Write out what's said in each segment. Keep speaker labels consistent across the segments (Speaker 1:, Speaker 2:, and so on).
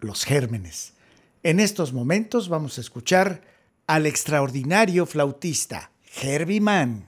Speaker 1: los gérmenes. En estos momentos vamos a escuchar al extraordinario flautista Herbie Mann.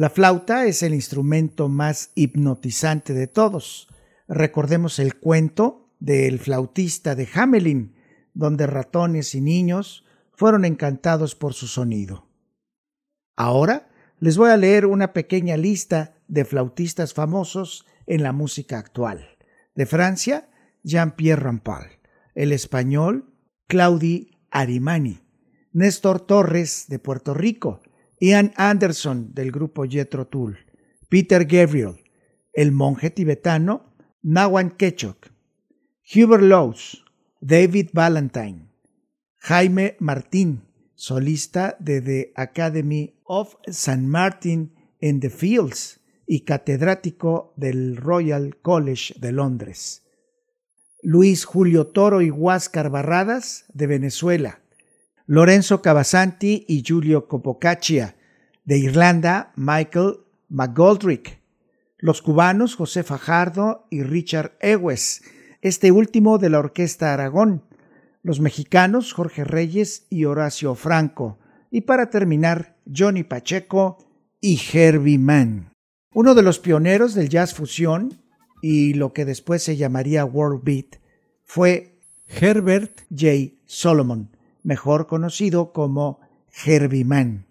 Speaker 1: La flauta es el instrumento más hipnotizante de todos. Recordemos el cuento del flautista de Hamelin, donde ratones y niños fueron encantados por su sonido. Ahora les voy a leer una pequeña lista de flautistas famosos en la música actual. De Francia, Jean-Pierre Rampal. El español, Claudi Arimani. Néstor Torres, de Puerto Rico. Ian Anderson, del grupo Jethro Tull. Peter Gabriel. El monje tibetano, Nawan Kechok. Hubert Lowes. David Valentine. Jaime Martín, solista de The Academy of St. Martin in the Fields y catedrático del Royal College de Londres. Luis Julio Toro y Huáscar Barradas, de Venezuela. Lorenzo Cavasanti y Giulio Copocaccia, de Irlanda, Michael McGoldrick. Los cubanos José Fajardo y Richard Ewes, este último de la Orquesta Aragón. Los mexicanos Jorge Reyes y Horacio Franco. Y para terminar, Johnny Pacheco y Herbie Mann. Uno de los pioneros del jazz fusión y lo que después se llamaría world beat fue Herbert J. Solomon, mejor conocido como Herbie Mann.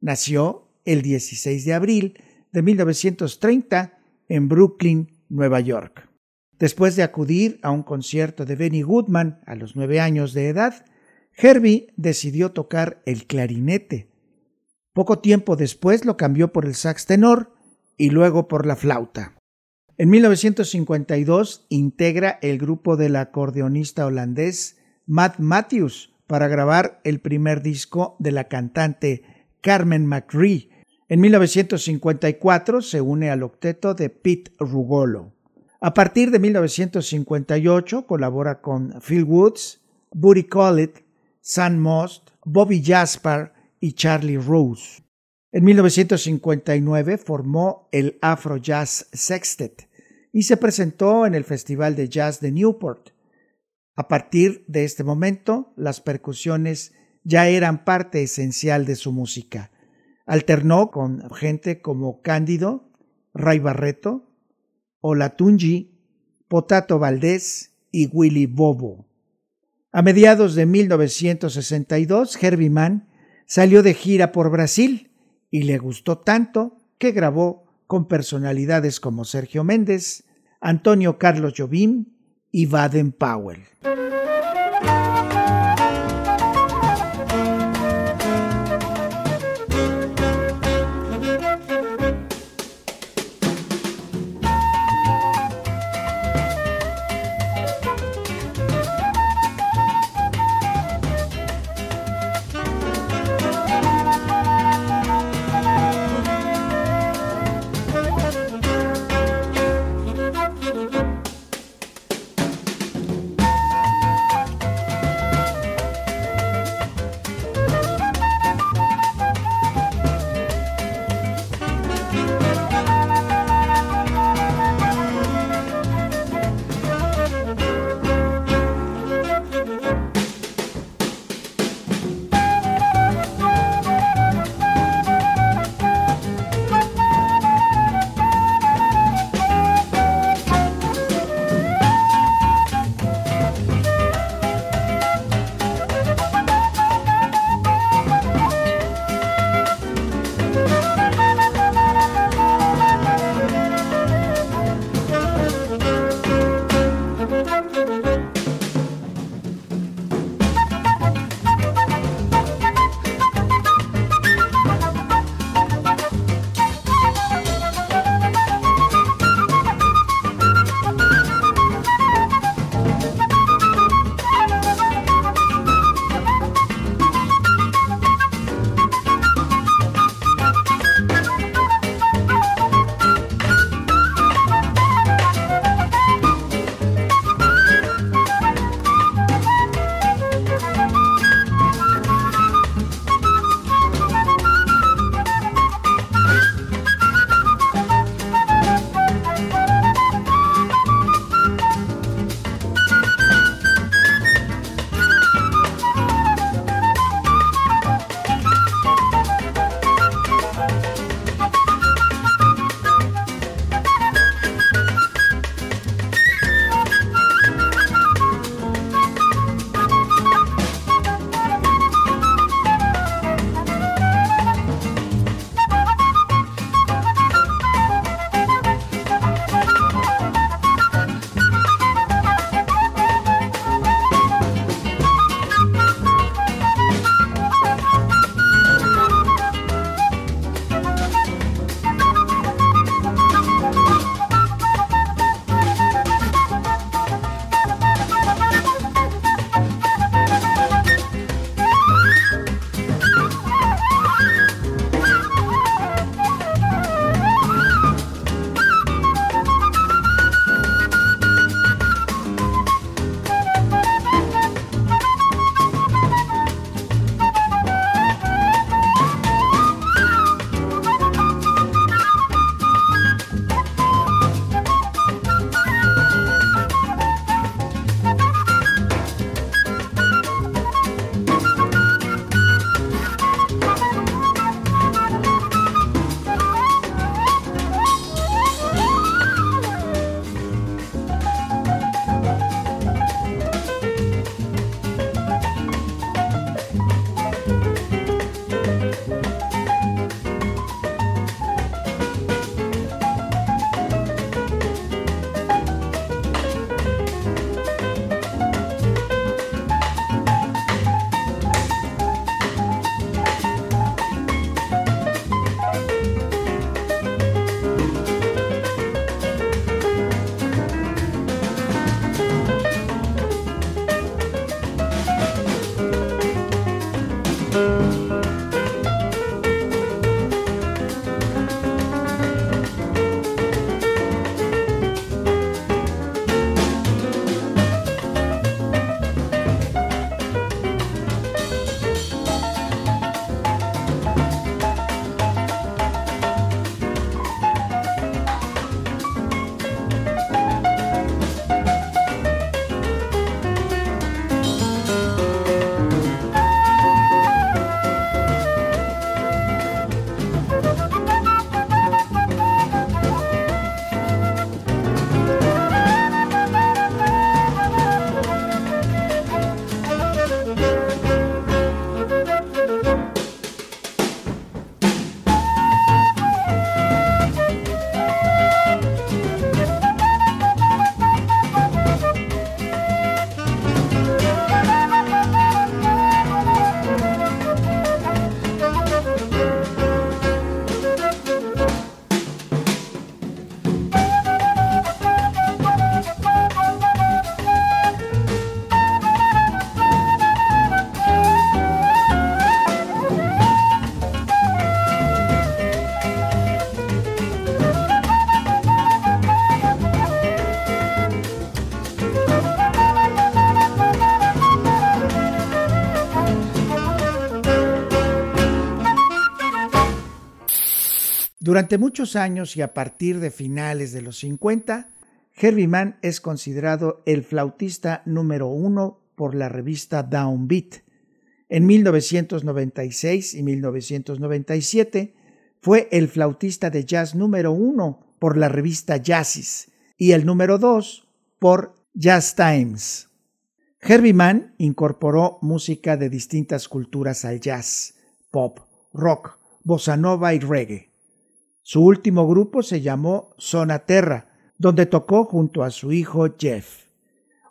Speaker 1: Nació el 16 de abril de 1930 en Brooklyn, Nueva York. Después de acudir a un concierto de Benny Goodman a los nueve años de edad, Herbie decidió tocar el clarinete. Poco tiempo después lo cambió por el sax tenor y luego por la flauta. En 1952 integra el grupo del acordeonista holandés Matt Matthews para grabar el primer disco de la cantante Carmen McRae. En 1954 se une al octeto de Pete Rugolo. A partir de 1958 colabora con Phil Woods, Buddy Collett, Sam Most, Bobby Jasper y Charlie Rose. En 1959 formó el Afro Jazz Sextet y se presentó en el Festival de Jazz de Newport. A partir de este momento, las percusiones ya eran parte esencial de su música. Alternó con gente como Cándido, Ray Barreto, Olatunji, Potato Valdés y Willy Bobo. A mediados de 1962, Herbie Mann salió de gira por Brasil y le gustó tanto que grabó con personalidades como Sergio Méndez, Antonio Carlos Jobim y Baden Durante muchos años y a partir de finales de los 50, Herbie Mann es considerado el flautista número uno por la revista Downbeat. En 1996 y 1997 fue el flautista de jazz número uno por la revista Jazzis y el número dos por Jazz Times. Herbie Mann incorporó música de distintas culturas al jazz, pop, rock, bossa nova y reggae. Su último grupo se llamó Zona Terra, donde tocó junto a su hijo Jeff.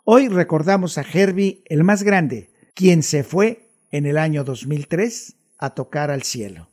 Speaker 1: Hoy recordamos a Herbie el más grande, quien se fue en el año 2003 a tocar al cielo.